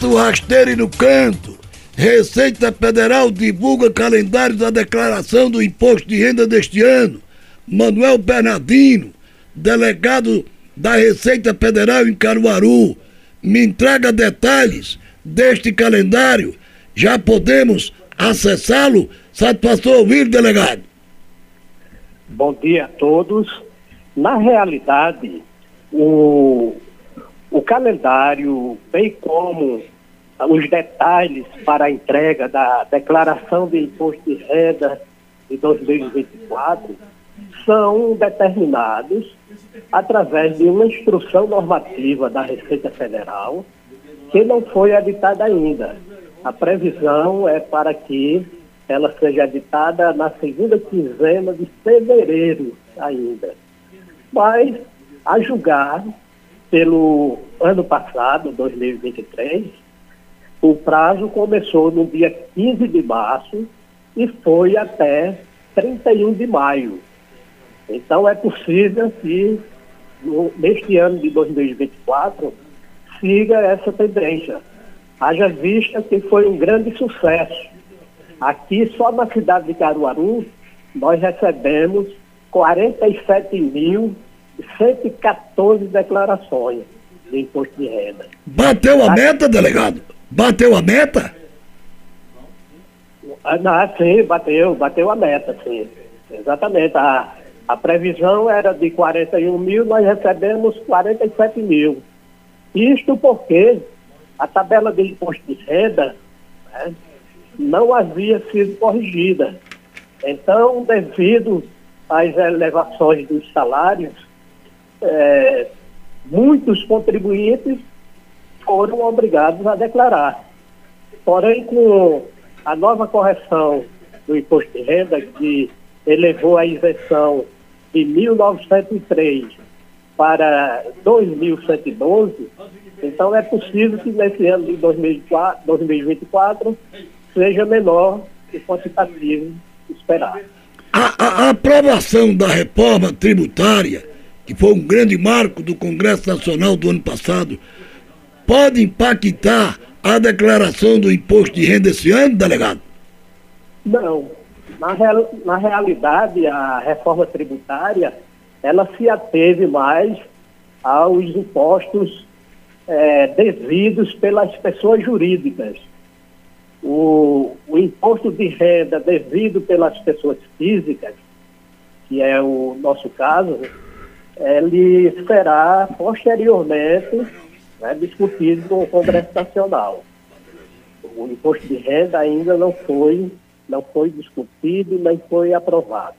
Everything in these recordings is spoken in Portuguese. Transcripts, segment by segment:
Passa o rasteiro no canto. Receita Federal divulga calendário da declaração do imposto de renda deste ano. Manuel Bernardino, delegado da Receita Federal em Caruaru, me entrega detalhes deste calendário. Já podemos acessá-lo? Satisfação ouvir, delegado. Bom dia a todos. Na realidade, o, o calendário, bem como os detalhes para a entrega da declaração de imposto de renda de 2024, são determinados através de uma instrução normativa da Receita Federal que não foi editada ainda. A previsão é para que ela seja editada na segunda quinzena de fevereiro ainda. Mas, a julgar pelo ano passado, 2023, o prazo começou no dia 15 de março e foi até 31 de maio. Então é possível que no, neste ano de 2024 siga essa tendência. Haja vista que foi um grande sucesso. Aqui só na cidade de Caruaru nós recebemos 47.114 declarações de imposto de renda. Bateu a meta, delegado? Bateu a meta? Ah, não, sim, bateu, bateu a meta, sim. Exatamente. A, a previsão era de 41 mil, nós recebemos 47 mil. Isto porque a tabela de imposto de renda né, não havia sido corrigida. Então, devido às elevações dos salários, é, muitos contribuintes foram obrigados a declarar. Porém, com a nova correção do imposto de renda, que elevou a isenção de 1903 para 2112, então é possível que nesse ano de 2004, 2024 seja menor o quantitativo esperado. A, a aprovação da reforma tributária, que foi um grande marco do Congresso Nacional do ano passado, pode impactar a declaração do imposto de renda esse ano, delegado? Não, na, real, na realidade, a reforma tributária, ela se ateve mais aos impostos é, devidos pelas pessoas jurídicas. O, o imposto de renda devido pelas pessoas físicas, que é o nosso caso, ele será posteriormente né, discutido no Congresso Nacional. O imposto de renda ainda não foi não foi discutido nem foi aprovado.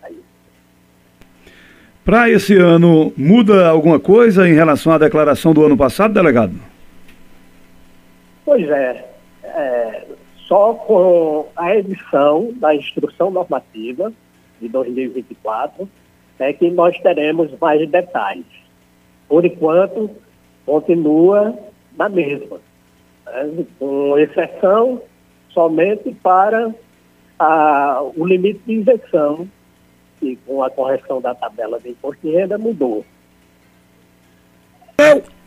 Para esse ano, muda alguma coisa em relação à declaração do ano passado, delegado? Pois é, é só com a edição da instrução normativa de 2024 é que nós teremos mais detalhes. Por enquanto, continua na mesma, né? com exceção somente para a, o limite de isenção, que com a correção da tabela de imposto de renda mudou.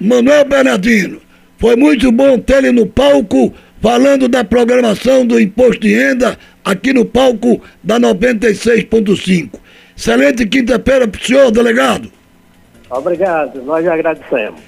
Manuel Bernardino, foi muito bom ter ele no palco falando da programação do imposto de renda aqui no palco da 96.5. Excelente quinta-feira para o senhor, delegado. Obrigado, nós agradecemos.